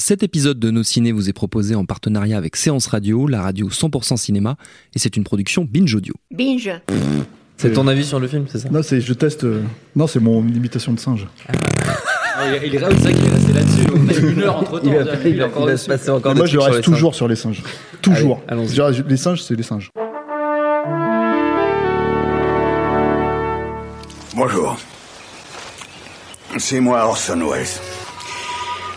Cet épisode de Nos Ciné vous est proposé en partenariat avec Séance Radio, la radio 100% cinéma, et c'est une production Binge Audio. Binge. C'est ton avis sur le film, c'est ça? Non, c'est je teste. euh, Non, c'est mon imitation de singe. Il est c'est vrai qu'il est resté là-dessus. On a eu une heure entre temps. Il va, il va- il va se passer encore moi, je trucs sur reste les toujours sur les singes. Toujours. Allez, allons-y. Je dirais, Les singes, c'est les singes. Bonjour. C'est moi Orson Welles.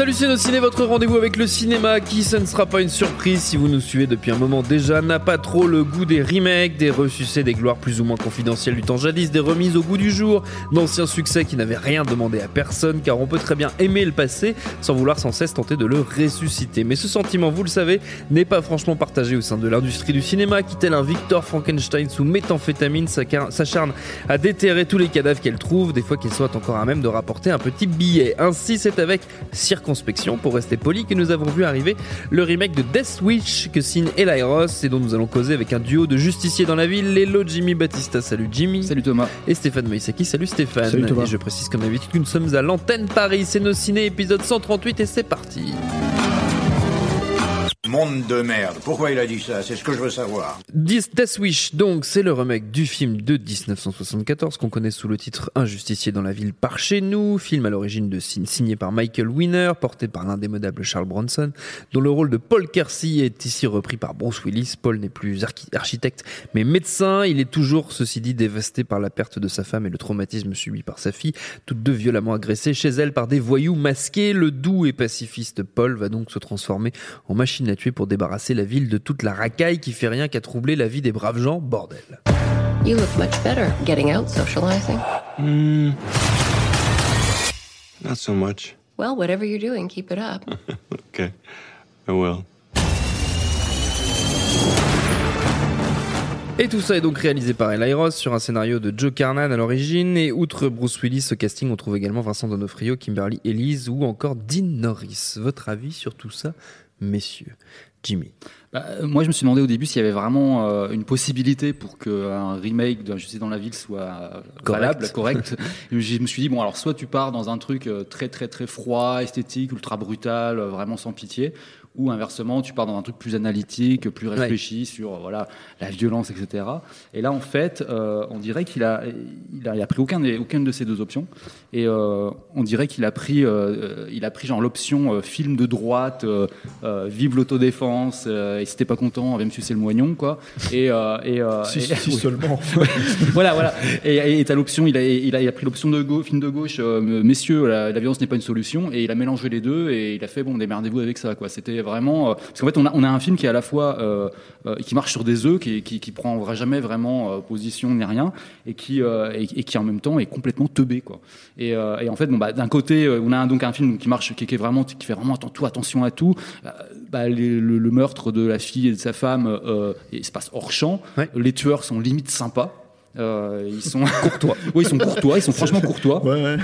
Salut c'est ciné, votre rendez-vous avec le cinéma qui, ce ne sera pas une surprise si vous nous suivez depuis un moment déjà, n'a pas trop le goût des remakes, des ressucés, des gloires plus ou moins confidentielles du temps jadis, des remises au goût du jour, d'anciens succès qui n'avaient rien demandé à personne car on peut très bien aimer le passé sans vouloir sans cesse tenter de le ressusciter. Mais ce sentiment, vous le savez, n'est pas franchement partagé au sein de l'industrie du cinéma qui, tel un Victor Frankenstein sous méthamphétamine, s'acharne à déterrer tous les cadavres qu'elle trouve, des fois qu'elle soit encore à même de rapporter un petit billet. Ainsi, c'est avec circonspection, pour rester poli, que nous avons vu arriver le remake de Death Wish que signe Eli Ross et dont nous allons causer avec un duo de justiciers dans la ville, Lelo Jimmy Batista, salut Jimmy. Salut Thomas. Et Stéphane Moïsaki, salut Stéphane. Salut Thomas. Et je précise comme d'habitude que nous sommes à l'antenne Paris, c'est nos ciné épisode 138 et c'est parti. Monde de merde. Pourquoi il a dit ça? C'est ce que je veux savoir. Death Wish, donc, c'est le remake du film de 1974 qu'on connaît sous le titre Un justicier dans la ville par chez nous, film à l'origine de signé par Michael Winner, porté par l'indémodable Charles Bronson, dont le rôle de Paul Kersey est ici repris par Bruce Willis. Paul n'est plus archi- architecte, mais médecin. Il est toujours, ceci dit, dévasté par la perte de sa femme et le traumatisme subi par sa fille, toutes deux violemment agressées chez elle par des voyous masqués. Le doux et pacifiste Paul va donc se transformer en machine à tuer pour débarrasser la ville de toute la racaille qui fait rien qu'à troubler la vie des braves gens, bordel. You look much better getting out socializing. Not so much. Well, whatever you're doing, keep it up. Okay. I will. Et tout ça est donc réalisé par Eli Ross sur un scénario de Joe Carnan à l'origine. Et outre Bruce Willis, au casting, on trouve également Vincent Donofrio, Kimberly Elise ou encore Dean Norris. Votre avis sur tout ça, messieurs Jimmy. Bah, euh, moi, je me suis demandé au début s'il y avait vraiment euh, une possibilité pour qu'un remake d'un Justice dans la ville soit euh, Correct. valable, correct. Je me suis dit, bon, alors soit tu pars dans un truc très, très, très froid, esthétique, ultra brutal, vraiment sans pitié, ou inversement, tu pars dans un truc plus analytique, plus réfléchi sur euh, voilà, la violence, etc. Et là, en fait, euh, on dirait qu'il a, il a, il a pris aucun aucune de ces deux options. Et euh, on dirait qu'il a pris, euh, il a pris genre l'option film de droite, vive l'autodéfense, et si t'es pas content, va me sucer le moignon, quoi. Et, et, Si, et- si oui. seulement. voilà, voilà. Et t'as l'option, il a, il, a, il a pris l'option de gauche, film de gauche, messieurs, la, la violence n'est pas une solution, et il a mélangé les deux, et il a fait, bon, démerdez-vous avec ça, quoi. C'était vraiment. euh, parce qu'en fait, on a, on a un film qui est à la fois. euh, euh, qui marche sur des œufs, qui, qui, qui prend jamais vraiment position ni rien, et qui, et, et qui en même temps est complètement teubé, quoi. Et, et en fait, bon, bah, d'un côté, on a un, donc un film qui marche, qui, qui est vraiment, qui fait vraiment tout attention à tout. Bah, les- le, le meurtre de la fille et de sa femme, il se passe hors champ. Ouais. Les tueurs sont limite sympas. Euh, ils sont courtois. oui, ils sont courtois. Ils sont franchement courtois. Ouais, ouais.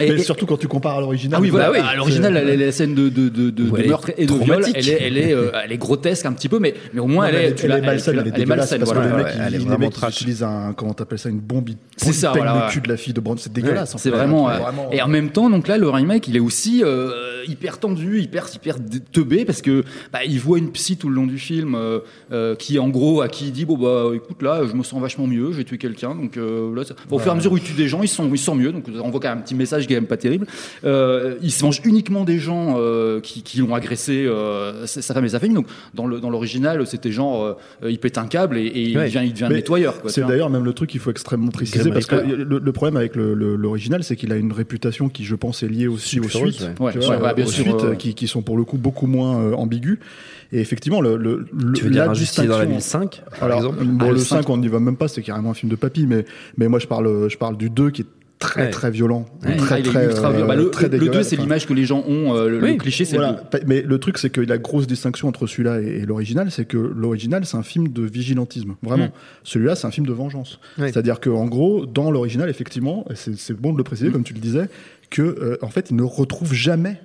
Et- Mais et- surtout quand tu compares à l'original. ah oui, voilà. Bah oui, à l'original, la, la scène de, de, de, de, Ouais, meurtre et de viol, elle est, elle est, euh, elle est grotesque un petit peu, mais, mais au moins Non, mais elle est, tu elle est malsaine, elle la- est dégueulasse parce voilà. que le mec, ouais, il- elle est les mecs, ils utilisent un, comment t'appelles ça, une bombe, ils C'est ça, voilà, le cul de la fille de Brand, c'est dégueulasse. C'est vraiment. Et en même temps, donc là, le remake, il est aussi euh, hyper tendu, hyper hyper teubé parce que bah, il voit une psy tout le long du film euh, euh, qui, en gros, à qui il dit bon bah écoute là, je me sens vachement mieux, j'ai tué quelqu'un, donc euh, là, ça- au fur et à mesure où il tue des gens, ils sont ils sont mieux, donc on voit quand même un petit message qui est quand même pas terrible. Euh, il se venge uniquement des gens euh, qui, qui l'ont agressé, euh, sa femme et sa famille. Donc dans le dans l'original, c'était genre euh, il pète un câble et, et il devient il devient Mais nettoyeur. C'est d'ailleurs même le truc qu'il faut extrêmement préciser parce que le, le problème avec le- le- l'original, c'est qu'il a une réputation qui, je pense, est liée aussi aux suites, ouais. Ouais, tu ouais, vois, ouais, bien aux sûr, suites euh, qui, qui sont pour le coup beaucoup moins euh, ambiguës. Et effectivement, le, le, Tu veux dire la un justicier dans la ville distinction. 5 par Alors, exemple? bon, Ah, le le 5, cinq. on n'y va même pas, c'est carrément un film de papy, mais, mais moi je parle, je parle du 2 qui est très Ouais. très violent, Ouais. très Ah, il très, ultra euh, violent. Bah, le, très le 2, dégueulasse, c'est enfin. l'image que les gens ont. euh, le, cliché, c'est Voilà. le 2. Pa- Mais le truc, c'est que la grosse distinction entre celui-là et, et l'original, c'est que l'original, c'est un film de vigilantisme, vraiment. Mm. Celui-là, c'est un film de vengeance. Oui. C'est-à-dire que, en gros, dans l'original, effectivement, c'est bon de le préciser, Mm. comme tu le disais, que euh, en fait, il ne retrouve jamais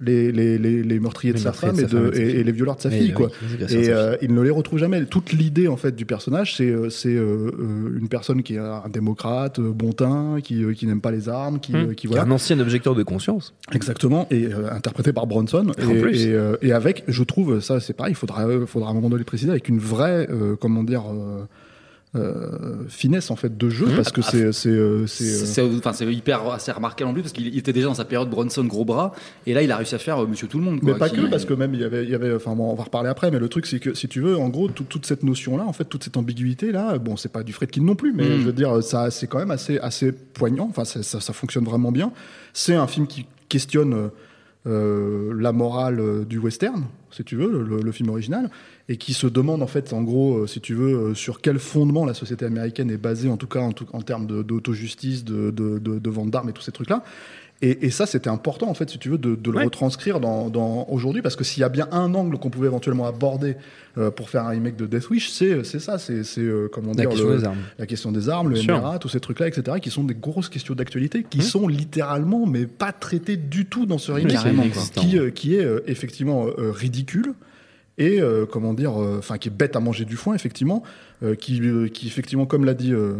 les, les, les, les meurtriers de sa meurtriers femme de et, sa de, femme et de sa et, fille. et les violeurs de sa fille, quoi. oui, Et euh, il ne les retrouve jamais. Toute l'idée en fait du personnage, c'est euh, c'est euh, une personne qui est un démocrate, euh, bon teint, qui, euh, qui n'aime pas les armes, qui, euh, qui Qui est voilà. un ancien objecteur de conscience. Exactement, et euh, interprété par Bronson. Et, plus. Et, euh, et avec, je trouve, ça c'est pareil, il faudra, euh, faudra à un moment donné le préciser, avec une vraie, euh, comment dire, euh, finesse en fait de jeu, Mmh. parce que Ah, c'est. c'est, euh, euh, C'est c'est- enfin, c'est hyper assez remarquable en plus parce qu'il il était déjà dans sa période Bronson gros bras et là il a réussi à faire euh, Monsieur Tout le Monde. Mais pas qui- que, parce que même il y avait, il y avait, enfin bon, on va reparler après, mais le truc c'est que si tu veux, en gros, tout- toute cette notion-là, en fait, toute cette ambiguïté-là, bon, c'est pas du Fredkin non plus, mais Mm. je veux dire, ça, c'est quand même assez, assez poignant. Enfin, ça, ça fonctionne vraiment bien. C'est un film qui questionne euh, la morale du western, si tu veux, le, le film original, et qui se demande en fait, en gros, euh, si tu veux, euh, sur quel fondement la société américaine est basée, en tout cas en, tout- en termes d'autojustice, de, de, de, de vente d'armes et tous ces trucs-là. Et, et ça, c'était important, en fait, si tu veux, de, de le Ouais. retranscrire dans, dans aujourd'hui, parce que s'il y a bien un angle qu'on pouvait éventuellement aborder euh, pour faire un remake de Death Wish, c'est ça, c'est euh, comment La dire question le- des armes. la question des armes, le Bien. MRA, tous ces trucs-là, etc., qui sont des grosses questions d'actualité, qui Mmh. sont littéralement, mais pas traitées du tout dans ce remake, qui, euh, qui est effectivement ridicule et euh, comment dire, euh, enfin qui est bête à manger du foin effectivement, euh, qui, euh, qui effectivement comme l'a dit euh,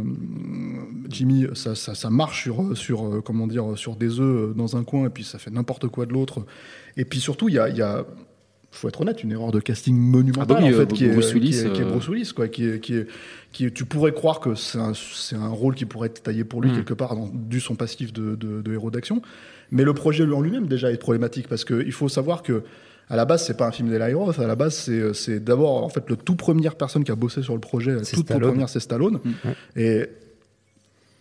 Jimmy, ça, ça, ça marche sur euh, sur euh, comment dire sur des œufs euh, dans un coin et puis ça fait n'importe quoi de l'autre. Et puis surtout il y a, il y a faut être honnête, une erreur de casting monumentale Ah bah oui, en euh, fait, qui, est, qui, est, qui est euh, Bruce Willis, quoi, qui est, qui est, qui est- tu pourrais croire que c'est un, un rôle qui pourrait être taillé pour lui Mm. quelque part, dans, dû son passif de, de, de héros d'action. Mais le projet en lui-même déjà est problématique parce qu'il faut savoir que à la base c'est pas un film d'Eli Roth, à la base c'est, c'est d'abord en fait le tout première personne qui a bossé sur le projet, la toute Stallone. première c'est Stallone. Mm. Et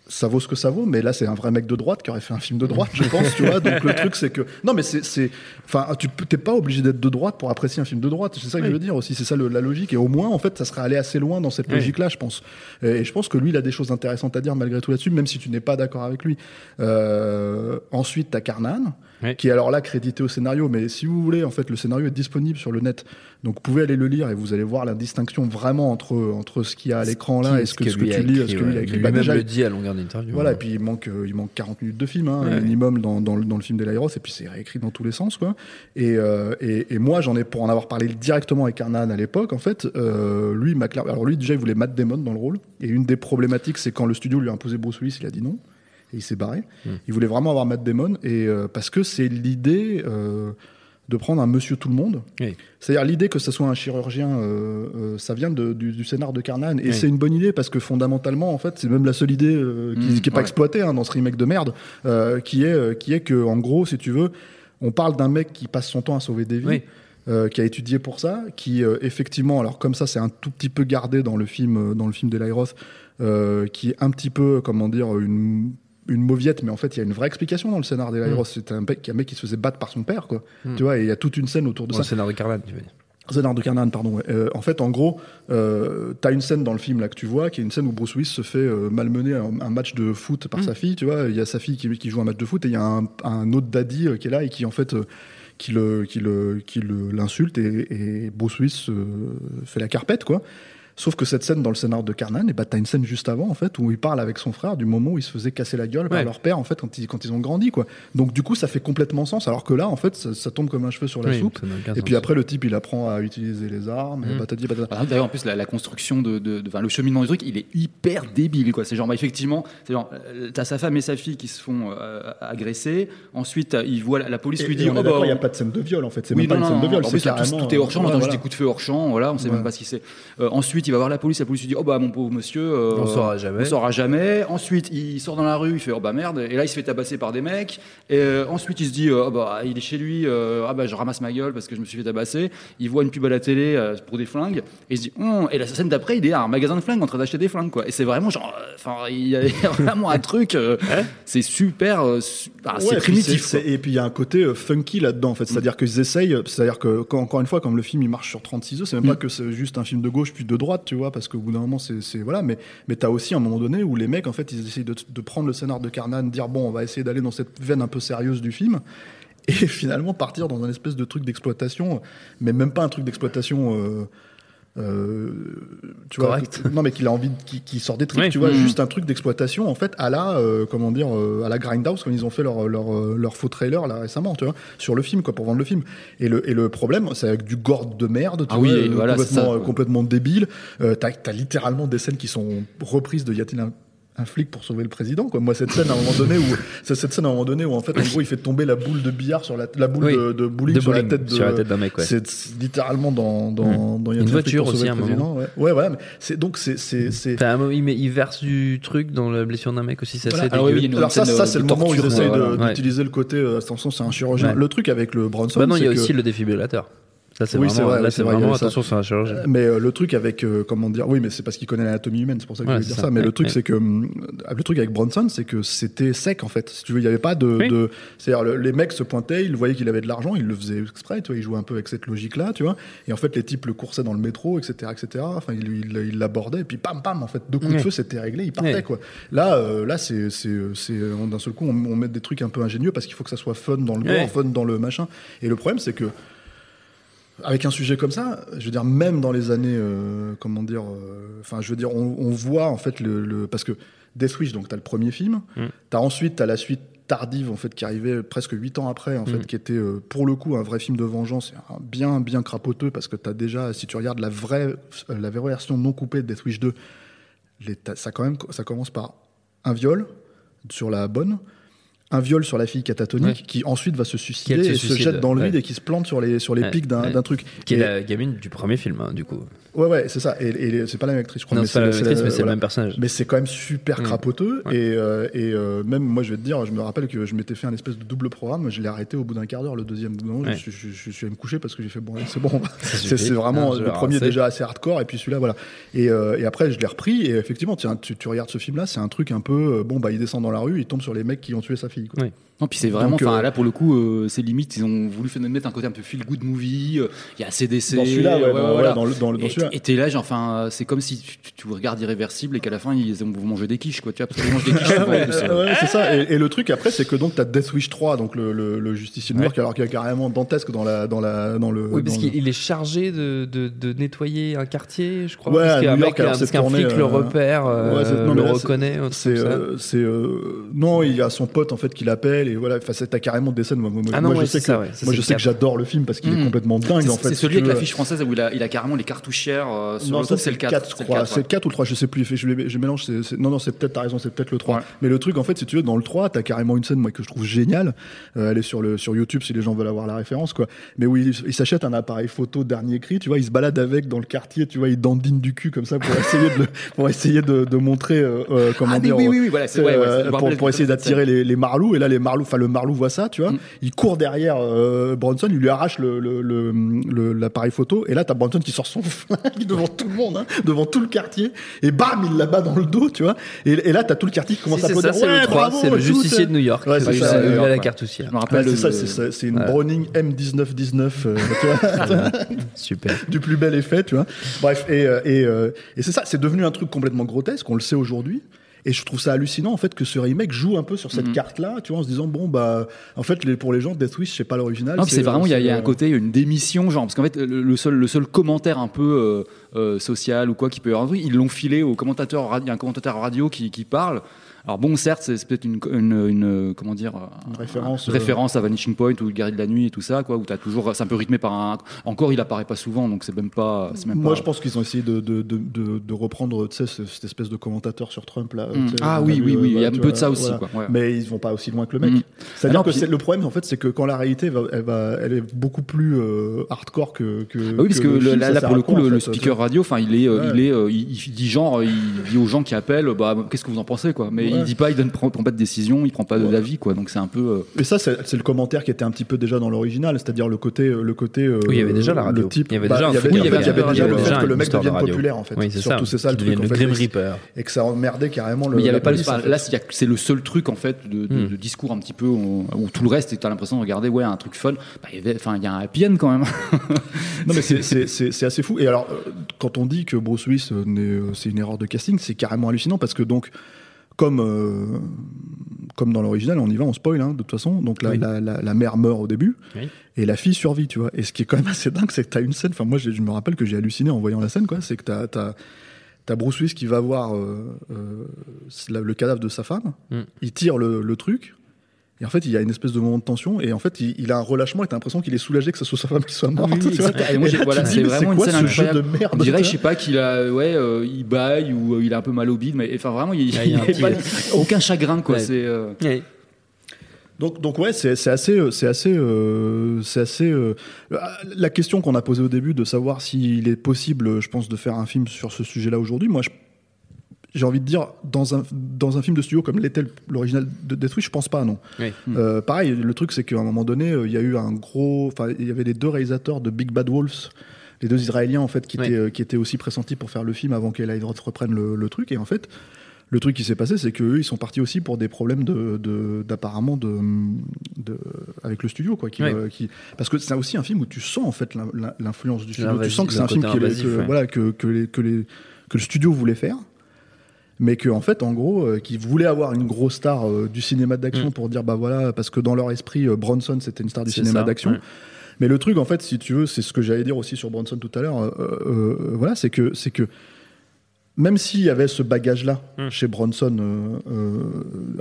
ça vaut ce que ça vaut, mais là c'est un vrai mec de droite qui aurait fait un film de droite, je pense, tu vois. Donc le truc c'est que non, mais c'est, c'est, enfin, tu peux- t'es pas obligé d'être de droite pour apprécier un film de droite. C'est ça que Oui. je veux dire aussi. C'est ça le- la logique. Et au moins, en fait, ça serait allé assez loin dans cette Oui. logique-là, je pense. Et je pense que lui, il a des choses intéressantes à dire malgré tout là-dessus, même si tu n'es pas d'accord avec lui. Euh, ensuite, t'as Carnan, Oui. qui est alors là crédité au scénario, mais si vous voulez, en fait, le scénario est disponible sur le net, donc vous pouvez aller le lire et vous allez voir la distinction vraiment entre entre ce qu'il y a à l'écran là et ce que, ce que tu lis, écrit, ce que lui a écrit. Bah, déjà, le dit à longueur d'interview. voilà, et puis il manque, euh, il manque 40 minutes de film, hein, Ouais. minimum dans, dans, le- dans le film d'Elairos, et puis c'est réécrit dans tous les sens, quoi. Et, euh, et, et moi, j'en ai, pour en avoir parlé directement avec Arnan à l'époque, en fait, euh, lui, clair- alors lui, déjà, il voulait Matt Damon dans le rôle, et une des problématiques, c'est quand le studio lui a imposé Bruce Willis, il a dit non, et il s'est barré. Hmm. Il voulait vraiment avoir Matt Damon, et euh, parce que c'est l'idée euh, de prendre un monsieur tout le monde. Oui. C'est-à-dire l'idée que ce soit un chirurgien, euh, ça vient de- du, du scénar de Carnan, et Oui. c'est une bonne idée parce que fondamentalement, en fait, c'est même la seule idée qui, Mmh, qui est pas exploitée hein, dans ce remake de merde, qui est qui est que en gros, si tu veux, on parle d'un mec qui passe son temps à sauver des vies. Oui. euh, qui a étudié pour ça, qui euh, effectivement, alors comme ça, c'est un tout petit peu gardé dans le film, euh, dans le film d'Eli Roth, qui est un petit peu, comment dire, une une mauviette, mais en fait, il y a une vraie explication dans le scénar d'Eli Mm. Roth. C'était un mec, un mec qui se faisait battre par son père, quoi. Mm. Tu vois, et il y a toute une scène autour de Dans ça. le scénario de Carlan, tu veux dire. Scénar de Carnan, pardon. ouais. Euh, en fait, en gros, euh, t'as une scène dans le film là que tu vois, qui est une scène où Bruce Willis se fait euh, malmener un, un match de foot par Mm. sa fille. Tu vois, il y a sa fille qui, qui joue un match de foot et il y a un, un autre daddy euh, qui est là et qui en fait qui le qui le qui l'insulte et, et Bruce Willis fait la carpette quoi. Sauf que cette scène dans le scénar de Carnan, et bah t'as une scène juste avant en fait où il parle avec son frère du moment où il se faisait casser la gueule par leur père en fait quand ils quand ils ont grandi quoi. Donc du coup ça fait complètement sens alors que là en fait ça, ça tombe comme un cheveu sur la Oui, soupe. Et puis après, le type, il apprend à utiliser les armes, Mm. patata. Par exemple, D'ailleurs, en plus, la, la construction de, de, de- enfin, le cheminement du truc, il est hyper débile, quoi. C'est genre, bah, effectivement, c'est genre, euh, t'as sa femme et sa fille qui se font euh, agresser. Ensuite, euh, il voit la, la police Et, lui est oh, bah, il n'y a pas de scène de viol, en fait. C'est oui, même pas non, une scène non, de viol, en c'est plus, tout, tout est hors champ. voilà. des coups de feu hors champ. Voilà, on sait Ouais. même pas ce qui c'est. Euh, ensuite, il va voir la police. La police lui dit, oh bah mon pauvre monsieur, euh, On saura jamais. On saura jamais. Ensuite, il sort dans la rue. Il fait, oh bah merde. Et là, il se fait tabasser par des mecs. Et euh, ensuite, il se dit, oh bah il est chez lui. euh, ah bah je ramasse ma gueule parce que je me suis fait tabasser. Il voit une pub à la télé euh, pour des flingues. Et il se dit, Hum. et la scène d'après, il est à un magasin de flingues en train d'acheter des flingues, quoi. Et c'est vraiment genre, euh, enfin, il y a il y a vraiment un truc. euh, c'est super. euh, su- ah, Ouais, c'est primitif. Et puis il y a un côté euh, funky là-dedans, en fait. C'est-à-dire qu'ils essayent, c'est-à-dire que, quand- encore une fois, comme le film il marche sur 36 œufs, c'est même Mm. pas que c'est juste un film de gauche puis de droite. Parce qu'au bout d'un moment, c'est voilà. Mais mais t'as aussi un moment donné où les mecs, en fait, ils essayent de, de prendre le scénar de Carnan, dire bon, on va essayer d'aller dans cette veine un peu sérieuse du film. Et finalement partir dans un espèce de truc d'exploitation, mais même pas un truc d'exploitation. euh, euh, tu Correct. vois, non mais qu'il a envie, qu'il sort des trucs, Oui. tu vois, Mhm. juste un truc d'exploitation en fait à la, euh, comment dire, euh, à la Grindhouse quand ils ont fait leur leur, leur faux trailer là récemment, tu vois, sur le film quoi pour vendre le film. Et le et le problème c'est avec du gore de merde, tu Ah vois, oui, voilà, complètement ça, complètement débile. T'as littéralement des scènes qui sont reprises de y a-t-il un un flic pour sauver le président quoi. Moi cette scène à un moment donné où c'est cette scène à un moment donné où en fait en gros il fait tomber la boule de billard sur la la boule Oui. de, de bowling De sur la bowling, tête de sur la tête d'un mec, ouais. c'est littéralement dans dans, dans Y a-t-il Une un flic voiture pour sauver aussi, un président ouais. ouais voilà mais c'est donc c'est c'est c'est Enfin, moment, il, met- il verse du truc dans la blessure d'un mec aussi, c'est Voilà. assez Alors oui, a alors ça, ça de- c'est le moment où ils torture, essayent d'utiliser le côté euh, attention c'est un chirurgien Ouais. le truc avec le Bronson Bah non, il y a aussi le défibrillateur. Ça, c'est Oui, c'est vraiment, vrai, là, c'est vrai, il vraiment ça. attention, c'est un chirurgien. Mais euh, le truc avec euh, comment dire oui mais c'est parce qu'il connaît l'anatomie humaine c'est pour ça que Ouais, je voulais dire ça, ça. mais le truc ouais. c'est que hum, le truc avec Bronson c'est que c'était sec en fait si tu veux il y avait pas de, Oui. de c'est-à-dire le- les mecs se pointaient ils voyaient qu'il avait de l'argent ils le faisaient exprès tu vois ils jouaient un peu avec cette logique là tu vois et en fait les types le coursaient dans le métro etc etc enfin ils il, il l'abordaient et puis pam pam en fait deux coups de feu c'était réglé ils partaient Ouais. quoi là euh, là c'est c'est c'est on- d'un seul coup on, on met des trucs un peu ingénieux parce qu'il faut que ça soit fun dans le gore fun dans le machin et le problème c'est que avec un sujet comme ça, je veux dire, même dans les années, euh, comment dire, euh, enfin, je veux dire, on, on voit en fait le, le- parce que Death Wish, donc t'as le premier film, Mm. t'as ensuite t'as la suite tardive en fait qui arrivait presque huit ans après en fait, Mm. qui était euh, pour le coup un vrai film de vengeance, bien bien crapoteux parce que t'as déjà, si tu regardes la vraie, la vraie version non coupée de Death Wish 2, les- t'as- ça quand même, ça commence par un viol sur la bonne. Un viol sur la fille catatonique Ouais. qui ensuite va se suicider se et se jette dans le ouais. vide et qui se plante sur les, sur les Ouais, pics d'un truc. Qui est Et- la gamine du premier film, hein, du coup. Ouais, ouais, c'est ça. Et, et c'est pas la même actrice, je crois. Non, mais c'est pas la même actrice, mais c'est le même personnage. Mais c'est quand même super Mm. crapoteux. Et, euh, et euh, même moi, je vais te dire, je me rappelle que je m'étais fait un espèce de double programme. Je l'ai arrêté au bout d'un quart d'heure, le deuxième. Non, je, je- je suis allé me coucher parce que j'ai fait bon, c'est bon. c'est vraiment Non, le premier déjà assez hardcore. Et puis celui-là, voilà. Et, euh, et après, je l'ai repris. Et effectivement, tiens, tu, tu regardes ce film-là, c'est un truc un peu bon. Bah, il descend dans la rue, il tombe sur les mecs qui ont tué sa fille. Ouais. Non, puis c'est vraiment, enfin euh, là pour le coup, euh, c'est limite, ils ont voulu faire mettre un côté un peu feel good movie. euh, Il y a CDC. Dans celui-là, ouais, ouais, dans- voilà. dans le- dans le- dans Et- celui-là. Et t'es là, genre, enfin, c'est comme si tu, regardes Irréversible et qu'à la fin ils ont vous mangez des quiches, quoi. Tu vois, parce qu'ils mangent des quiches. souvent, en Ouais, plus, ouais, c'est ça. Et, et le truc après, c'est que donc t'as Death Wish 3, donc le, le, le justicier de New Ouais. York, alors qu'il y a carrément dantesque dans la dans la dans le. Oui, parce qu'il est chargé de, de, de nettoyer un quartier, je crois. Ouais, parce qu'un New mec, York, alors parce c'est qu'un flic le euh, repère, le reconnaît. C'est non, il y a son pote en fait qui l'appelle et voilà. Enfin, t'as carrément des scènes. Moi, moi, Ah non, moi, ouais, je sais que ça, ouais. Ça, moi c'est je sais le que j'adore le film parce qu'il est Mm. complètement dingue C'est en fait. c'est celui avec l'affiche française où il a, il a carrément les cartouchières euh, sur Non, le c'est le 4. 4, je crois. C'est le 4 ou le 3, je sais plus. Je, mélange. non, non, c'est peut-être, t'as raison, c'est peut-être le 3. Ouais. Mais le truc, en fait, si tu veux, dans le 3, t'as carrément une scène, moi, que je trouve géniale. Euh, elle est sur, le, sur YouTube si les gens veulent avoir la référence, quoi. Mais où il, il s'achète un appareil photo dernier cri, tu vois, il se balade avec dans le quartier, tu vois, il dandine du cul comme ça pour essayer de, pour essayer de, de montrer, euh, euh, comment Ah, dire. oui, oui, oui, voilà, pour, pour essayer d'attirer les, les marlous. Et là, les marlous, enfin, le marlou voit ça, tu vois. Mm. Il court derrière euh, Bronson, il lui arrache le, le, le, le- l'appareil photo. Et là, t'as Bronson qui sort son flingue devant tout le monde, hein, devant tout le quartier. Et bam, il la bat dans le dos, tu vois. Et, et là, t'as tout le quartier qui commence Si, à applaudir. c'est Ouais, le 3, bravo, c'est le justicier de New York. Ouais, c'est ça, la ouais. cartouchière. Je me Ouais, rappelle c'est ça, c'est une Ouais. Browning M1919, euh, tu vois, Super. du plus bel effet, tu vois. Bref, et, euh, et, et c'est ça, c'est devenu un truc complètement grotesque, on le sait aujourd'hui. Et je trouve ça hallucinant en fait que ce remake joue un peu sur cette Mhm. carte-là, tu vois, en se disant bon bah en fait les, pour les gens Death Wish c'est pas l'original. C'est vraiment, il y, a- il y a un euh, côté, une démission, genre, parce qu'en fait, le, seul, le seul commentaire un peu euh, euh, social ou quoi qui peut y avoir ils l'ont filé au commentateur, radio- il y a un commentateur radio qui, qui parle. Alors bon, certes, c'est peut-être une, une, une- comment dire, Une un- référence, euh, référence à Vanishing Point ou le Guerrier de la nuit et tout ça, quoi, où t'as toujours, c'est un peu rythmé par un. Encore, il apparaît pas souvent, donc c'est même pas. Même Moi, pas- je pense qu'ils ont essayé de, de, de, de, de reprendre, cette espèce de commentateur sur Trump là. Mm. Ah oui, oui, oui, il y a un peu de ça aussi, voilà. quoi, ouais. Mais ils vont pas aussi loin que le mec. Mm. C'est-à-dire que le problème, en fait, c'est que quand la réalité va, elle, va, elle est beaucoup plus euh, hardcore que. que Ah oui, parce que, le là, pour le coup, le, speaker radio, enfin, il est, euh, Ouais. il est, il, il dit genre, il dit aux gens qui appellent, bah, qu'est-ce que vous en pensez, quoi. Mais il, dit pas, il donne, prend, prend pas de décision, il prend pas d'avis, quoi. Donc c'est un peu. euh, Et ça, c'est le commentaire qui était un petit peu déjà dans l'original, c'est-à-dire le côté, euh, le côté. euh, Oui, il y avait déjà la radio. Le type, Il y avait bah, déjà un il y avait, déjà le fait que le mec de devienne populaire en fait. Oui, c'est Surtout ça. c'est ça le truc. le Grim et- Reaper. Et que ça emmerdait carrément le. Mais il y avait pas là, c'est- le seul truc en fait de, Hmm. discours un petit peu où, tout le reste, t'as l'impression de regarder ouais un truc fun. Bah, il y avait, enfin, il y a un happy end quand même. Non mais c'est- assez fou. Et alors, euh, quand on dit que Bruce Willis, n'est, c'est une erreur de casting, c'est carrément hallucinant parce que donc, comme, euh, comme dans l'original, on y va, on spoil hein, de toute façon. Donc la, Oui. la, la- la mère meurt au début Oui. et la fille survit, tu vois. Et ce qui est quand même assez dingue, c'est que t'as une scène. Enfin, moi, je me rappelle que j'ai halluciné en voyant la scène, quoi. C'est que t'as as, Bruce Willis qui va voir euh, euh, le cadavre de sa femme, Mm. il tire le, le truc, et en fait il y a une espèce de moment de tension, et en fait il, il a un relâchement, et t'as l'impression qu'il est soulagé que ce soit sa femme qui soit morte. Oui, oui. Et moi, là, voilà, te c'est vraiment une scène jeu de incroyable. merde On dirait, je sais pas, qu'il a, ouais, euh, il baille ou euh, il a un peu mal au bide, mais enfin vraiment, il, il y a pas aucun chagrin, quoi. Ouais. C'est. euh, Oui. Donc, donc ouais, c'est c'est assez, euh, c'est assez, euh, c'est assez. euh, la question qu'on a posée au début de savoir s'il est possible, je pense, de faire un film sur ce sujet-là aujourd'hui. Moi, je- j'ai envie de dire dans un dans un film de studio comme l'était l'original de Death Wish, je pense pas, non. Oui. Euh, pareil, le truc c'est qu'à un moment donné, euh, il y a eu un gros, enfin, il y avait les deux réalisateurs de Big Bad Wolves, les deux Israéliens en fait, qui étaient euh, qui étaient aussi pressentis pour faire le film avant qu'Eli Roth reprenne le, le truc. Et en fait, le truc qui s'est passé, c'est qu'eux, ils sont partis aussi pour des problèmes de, de- d'apparemment de, de, avec le studio, quoi. Qui, Ouais. euh, qui, parce que c'est aussi un film où tu sens en fait l'in- l'in- l'influence du studio. Tu sens que c'est un film qui invasif, que, ouais. voilà, que, que, les, que, les, que le studio voulait faire. Mais que en fait, en gros, euh, qui voulait avoir une grosse star euh, du cinéma d'action Mm. pour dire bah voilà, parce que dans leur esprit, euh, Bronson c'était une star du cinéma d'action. ouais. Mais le truc, en fait, si tu veux, c'est ce que j'allais dire aussi sur Bronson tout à l'heure. voilà, c'est que c'est que même s'il y avait ce bagage-là Mm. chez Bronson euh, euh,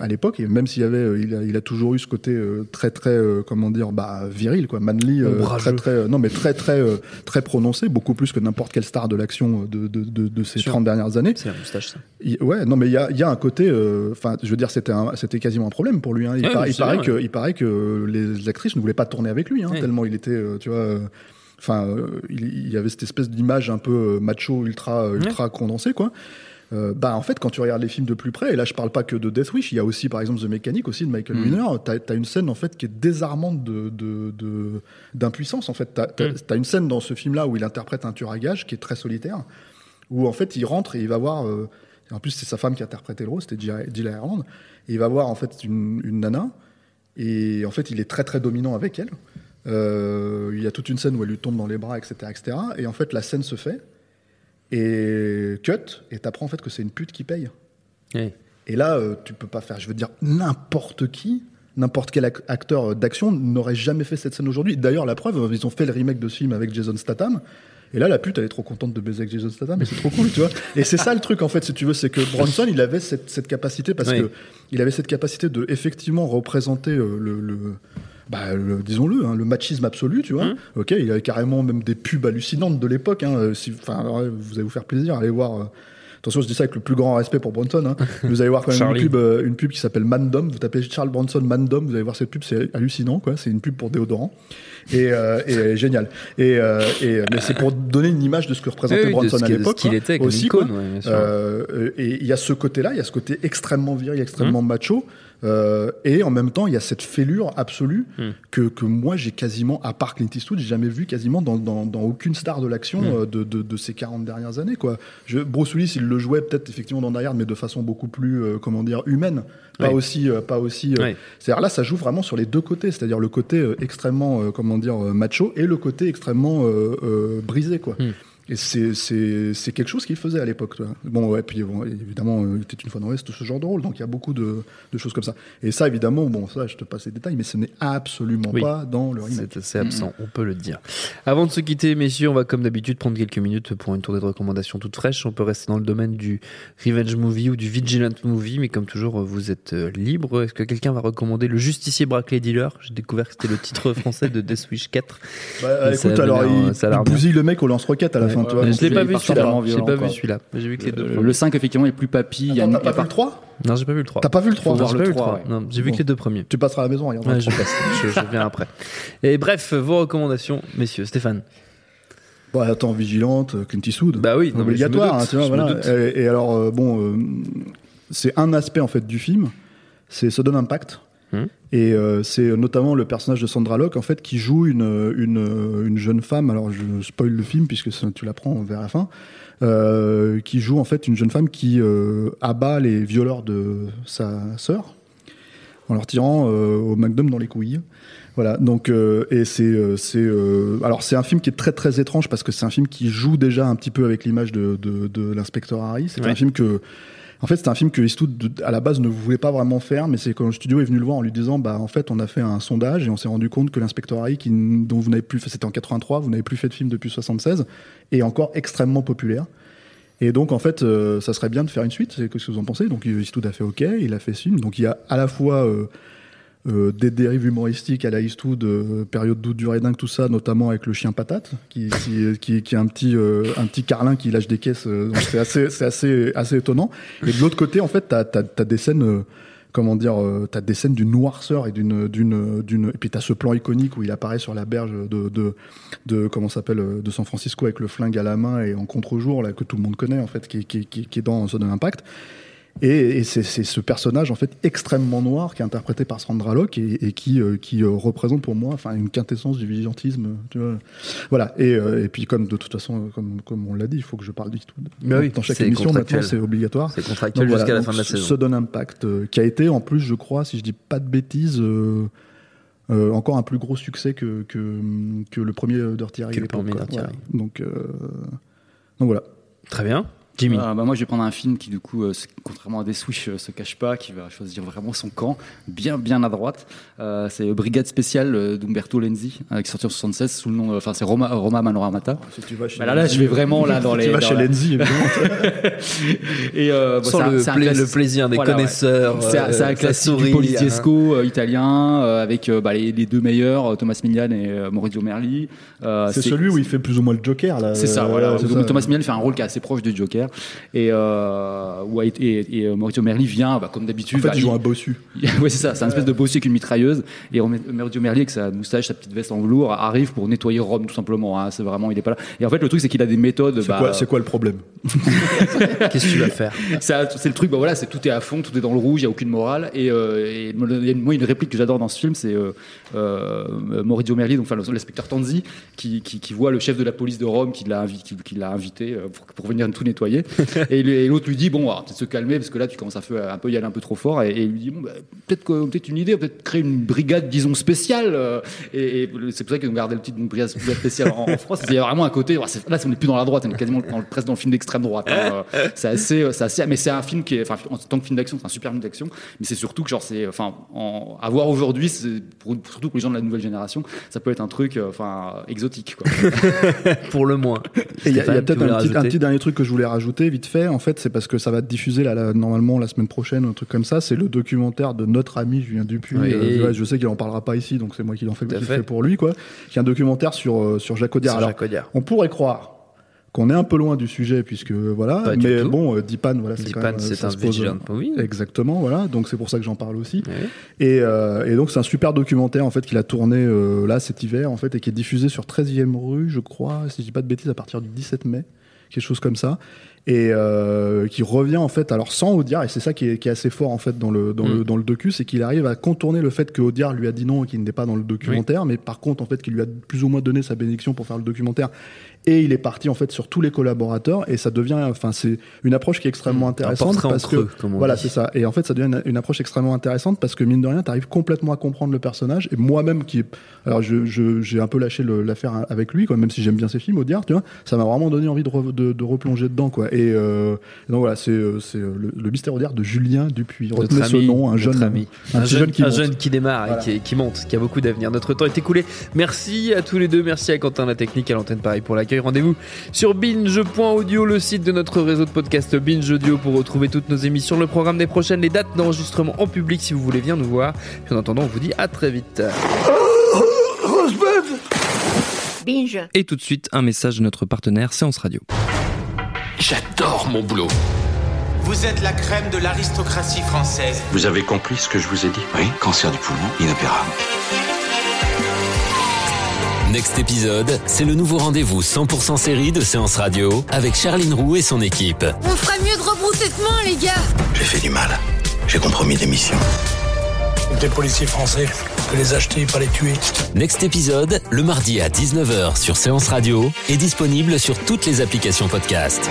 à l'époque, et même s'il y avait, euh, il, a, il a toujours eu ce côté euh, très très, comment dire, bah viril, quoi, manly, très très, non mais très très très prononcé, beaucoup plus que n'importe quelle star de l'action de, de, de, de ces Sûr. 30 dernières années. C'est la moustache, ça. Il- ouais, non, mais il y a, il y a un côté. Enfin, je veux dire, c'était un- c'était quasiment un problème pour lui. hein. Il, Ouais, par- mais il c'est paraît bien, que, ouais. il paraît que les actrices ne voulaient pas tourner avec lui, hein, Ouais. tellement il était, tu vois. Euh, Enfin, euh, il, y avait cette espèce d'image un peu euh, macho, ultra, ultra condensée, quoi. Euh, bah en fait quand tu regardes les films de plus près et là je parle pas que de Death Wish il y a aussi par exemple The Mechanic aussi de Michael Mhm. Winner t'as as une scène en fait qui est désarmante de d'impuissance en fait t'as as, Mhm. une scène dans ce film là où il interprète un tueur à gages qui est très solitaire où en fait il rentre et il va voir euh, en plus c'est sa femme qui interprétait le rôle c'était Gilles Ireland et il va voir en fait une, une nana et en fait il est très très dominant avec elle Euh, il y a toute une scène où elle lui tombe dans les bras etc etc et en fait la scène se fait et cut et t'apprends en fait que c'est une pute qui paye Oui. et là euh, tu peux pas faire je veux dire n'importe qui n'importe quel ac- acteur d'action n'aurait jamais fait cette scène aujourd'hui d'ailleurs la preuve ils ont fait le remake de ce film avec Jason Statham et là, la pute, elle est trop contente de baiser avec Jason Statham, et c'est trop cool, tu vois. Et c'est ça le truc, en fait, si tu veux, c'est que Bronson, il avait cette, cette capacité, parce Oui. que il avait cette capacité de effectivement représenter euh, le, le- bah, le- disons-le, hein, le machisme absolu, tu vois. Mmh. Ok, il y avait carrément même des pubs hallucinantes de l'époque. Hein, euh, si, alors, euh, vous allez vous faire plaisir, allez voir. euh, Attention, je dis ça avec le plus grand respect pour Bronson. Hein. Vous allez voir quand même une pub, euh, une pub qui s'appelle Mandom. Vous tapez Charles Bronson Mandom, vous allez voir cette pub, c'est hallucinant, quoi. C'est une pub pour déodorant et, euh, et génial. Et, euh, et mais c'est pour donner une image de ce que représentait Oui, oui, de Bronson à l'époque. qu'il était comme aussi, icône, ouais. Euh, et il y a ce côté-là, il y a ce côté extrêmement viril, extrêmement Mmh. macho. Euh, et en même temps, il y a cette fêlure absolue Mmh. que, que moi j'ai quasiment, à part Clint Eastwood, j'ai jamais vu quasiment dans, dans, dans aucune star de l'action Mmh. euh, de, de, de ces 40 dernières années. Quoi. Je, Bruce Willis, il le jouait peut-être effectivement dans Die Hard, mais de façon beaucoup plus, euh, comment dire, humaine. Pas aussi, pas aussi. C'est-à-dire là, ça joue vraiment sur les deux côtés, c'est-à-dire le côté extrêmement, comment dire, macho et le côté extrêmement brisé, quoi. Hmm. Et c'est quelque chose qu'il faisait à l'époque. Bon, ouais, puis bon, évidemment, euh, il était une fois dans l'Ouest, ce genre de rôle, donc il y a beaucoup de, de choses comme ça. Et ça, évidemment, bon, ça, je te passe les détails, mais ce n'est absolument Oui. pas dans le remake. C'est assez absent, on peut le dire. Avant de se quitter, messieurs, on va comme d'habitude prendre quelques minutes pour une tournée de recommandations toutes fraîches. On peut rester dans le domaine du revenge movie ou du vigilant movie, mais comme toujours, vous êtes euh, libre. Est-ce que quelqu'un va recommander Le Justicier Bracelet Dealer? J'ai découvert que c'était le titre français de Death Wish 4. Bah, écoute, alors, il, l'air il bousille le mec au lance-roquette à la fin, Ouais, vois. ouais, je l'ai pas vu celui-là. J'ai pas vu celui-là. J'ai vu que les deux. Le, premiers. le 5, effectivement, est plus papy. il y a Attends, une- T'as a pas vu le 3 Non, j'ai pas vu le 3. T'as pas vu le 3 Faut voir J'ai pas vu le 3, 3. ouais. Non, j'ai vu Bon. que les deux premiers. Tu passeras à la maison, regarde. Ouais, je passe. je, je viens après. Et bref, vos recommandations, messieurs. Stéphane. Bon, attends, vigilante, Clint Eastwood. Bah oui, obligatoire, hein. Et, alors, euh, bon, euh, c'est un aspect en fait du film, c'est Sudden Impact. Hmm. Et euh, c'est notamment le personnage de Sandra Locke en fait qui joue une, une, une jeune femme. Alors je spoil le film puisque ça, tu l'apprends vers la fin. euh, qui joue en fait une jeune femme qui euh, abat les violeurs de sa sœur en leur tirant au McDum dans les couilles. Voilà, donc et c'est c'est alors c'est un film qui est très très étrange parce que c'est un film qui joue déjà un petit peu avec l'image de de, de l'inspecteur Harry. C'est Ouais. un film que en fait, c'est un film que Eastwood, à la base, ne voulait pas vraiment faire, mais c'est quand le studio est venu le voir en lui disant, bah, en fait, on a fait un sondage et on s'est rendu compte que l'inspecteur Harry, qui, dont vous n'avez plus fait, c'était en 83, vous n'avez plus fait de film depuis 76, est encore extrêmement populaire. Et donc, en fait, euh, ça serait bien de faire une suite. Qu'est-ce que vous en pensez Donc, Eastwood a fait OK, il a fait ce film. Donc, il y a à la fois euh, euh, des dérives humoristiques à la Eastwood, euh, période d'août du dingue, tout ça, notamment avec le chien patate, qui, qui, qui, qui est un petit, euh, un petit carlin qui lâche des caisses. euh, donc c'est assez, c'est assez, assez étonnant. Et de l'autre côté, en fait, t'as, t'as, t'as des scènes. euh, Comment dire, euh, t'as des scènes d'une noirceur et d'une, d'une, d'une, et puis t'as ce plan iconique où il apparaît sur la berge de, de, de comment s'appelle, euh, de San Francisco avec le flingue à la main et en contre-jour là que tout le monde connaît en fait, qui, qui, qui, qui est dans Zone Impact. Et, et c'est ce personnage en fait extrêmement noir qui est interprété par Sandra Locke et, et qui, euh, qui euh, représente pour moi enfin une quintessence du vigilantisme. Tu vois. Voilà. Et, euh, et puis comme de toute façon, comme, comme on l'a dit, il faut que je parle d'Eastwood. Bah oui, dans chaque émission maintenant, c'est obligatoire. C'est contractuel Donc jusqu'à la fin de la ce- saison. Sudden Impact, euh, qui a été en plus, je crois, si je dis pas de bêtises, euh, encore un plus gros succès que, que, que le premier Dirty Harry. Que le premier. Dirty Voilà. Harry. Donc, euh, donc voilà. Très bien. Jimmy. Ah, bah, moi, je vais prendre un film qui, du coup, euh, contrairement à des Switch, euh, se cache pas, qui va choisir vraiment son camp, bien, bien à droite. Euh, c'est Brigade spéciale euh, d'Umberto Lenzi, euh, qui est sorti en 76 sous le nom, euh, enfin, c'est Roma, Roma Manoramata. Si tu vas chez Bah là, là, je vais vraiment là dans Si les. tu vas chez la- Lenzi. Et euh, bon, Sans un- le, pla- le plaisir des Voilà, ouais. connaisseurs. C'est un- c'est euh, un classique du poliziesco hein. euh, italien euh, avec euh, bah, les, les deux meilleurs, euh, Thomas Milian et euh, Maurizio Merli. Euh, c'est celui où il fait plus ou moins le Joker. là. c'est ça, voilà. Thomas Milian fait un rôle qui est assez proche du Joker. Et, euh, et, et, euh, Maurizio Merli vient, bah, comme d'habitude. En fait, bah, il joue un bossu. ouais, c'est ça, c'est un espèce de bossu avec une mitrailleuse. Et Maurizio Merli, avec sa moustache, sa petite veste en velours, arrive pour nettoyer Rome, tout simplement. hein. C'est vraiment, il est pas là. Et en fait, le truc, c'est qu'il a des méthodes. C'est bah, quoi, c'est quoi le problème? Qu'est-ce que tu vas faire? Ça, c'est le truc, bah voilà, c'est tout est à fond, tout est dans le rouge, il y a aucune morale. Et, euh, et il y a une- moi une réplique que j'adore dans ce film, c'est euh, euh, Maurizio Merli, donc enfin l'inspecteur Tanzi, qui, qui, qui voit le chef de la police de Rome qui l'a invi- qui, qui l'a invité pour, pour venir tout nettoyer. et l'autre lui dit bon, alors, peut-être se calmer parce que là tu commences à faire- un peu y aller un peu trop fort. Et, et il lui dit bon, bah, peut-être que- peut-être une idée, peut-être créer une brigade, disons spéciale. euh, et, et c'est pour ça qu'ils ont gardé le titre d'une brigade spéciale en, en France. Il y a vraiment un côté, là on n'est plus dans la droite, on est quasiment dans, le- presque dans le film d'extrême droite. hein. C'est assez, euh, c'est assez, mais c'est un film qui est, enfin, en tant que film d'action, c'est un super film d'action, mais c'est surtout que genre c'est, enfin, en, à voir aujourd'hui, c'est pour, surtout pour les gens de la nouvelle génération, ça peut être un truc, euh, enfin, exotique, quoi. Pour le moins. Il y a, peut-être un, petit- un rajouter petit dernier truc que je voulais rajouter vite fait. En fait, c'est parce que ça va être diffusé là, là, normalement la semaine prochaine, un truc comme ça. C'est le documentaire de notre ami Julien Dupuis. Oui. Euh, je sais qu'il en parlera pas ici, donc c'est moi qui l'en fais, fait. pour lui, quoi. Qui est un documentaire sur euh, sur Jacques Audiard. Alors, Jacques Audiard. on pourrait croire qu'on est un peu loin du sujet puisque voilà, Pas mais bon, euh, Dipan, voilà, c'est ça un vigilant, oui. Exactement, voilà. Donc c'est pour ça que j'en parle aussi. Et, euh, et donc c'est un super documentaire en fait qu'il a tourné euh, là cet hiver en fait et qui est diffusé sur 13e rue, je crois, si je dis pas de bêtises, à partir du 17 mai, quelque chose comme ça, et euh, qui revient en fait alors sans Audiard et c'est ça qui est, qui est assez fort en fait dans le dans Mm. le dans le docu, c'est qu'il arrive à contourner le fait que Audiard lui a dit non et qu'il n'était pas dans le documentaire, mais par contre en fait qu'il lui a plus ou moins donné sa bénédiction pour faire le documentaire et il est parti en fait sur tous les collaborateurs et ça devient enfin c'est une approche qui est extrêmement Mm. Un intéressante parce creux, que comme on voilà c'est ça et en fait ça devient une, une approche extrêmement intéressante parce que mine de rien tu arrives complètement à comprendre le personnage et moi-même qui alors je je- j'ai un peu lâché l'affaire avec lui quoi même si j'aime bien ses films Audiard tu vois ça m'a vraiment donné envie de, re- de, de replonger dedans quoi et euh, donc voilà c'est euh, c'est euh, le, le mystère Audiard de Julien Dupuis retenez ce ami, nom un jeune ami. un, jeune, jeune qui un monte. jeune qui démarre Voilà. et qui, qui monte, qui a beaucoup d'avenir. Notre temps est écoulé. Merci à tous les deux. Merci à Quentin la technique, à l'antenne pareil pour l'accueil. Rendez-vous sur binge.audio, le site de notre réseau de podcast Binge Audio pour retrouver toutes nos émissions, le programme des prochaines, les dates d'enregistrement en public si vous voulez bien nous voir. Puis en attendant, on vous dit à très vite. Binge. Et tout de suite, un message de notre partenaire Séance Radio. J'adore mon boulot. Vous êtes la crème de l'aristocratie française. Vous avez compris ce que je vous ai dit? Oui, cancer du poumon, inopérable. Next épisode, c'est le nouveau rendez-vous 100% série de Séance Radio avec Charline Roux et son équipe. On ferait mieux de rebrousser chemin, les gars J'ai fait du mal. J'ai compromis des missions. Des policiers français, que les acheter, pas les tuer. Next épisode, le mardi à 19h sur Séance Radio, est disponible sur toutes les applications podcast.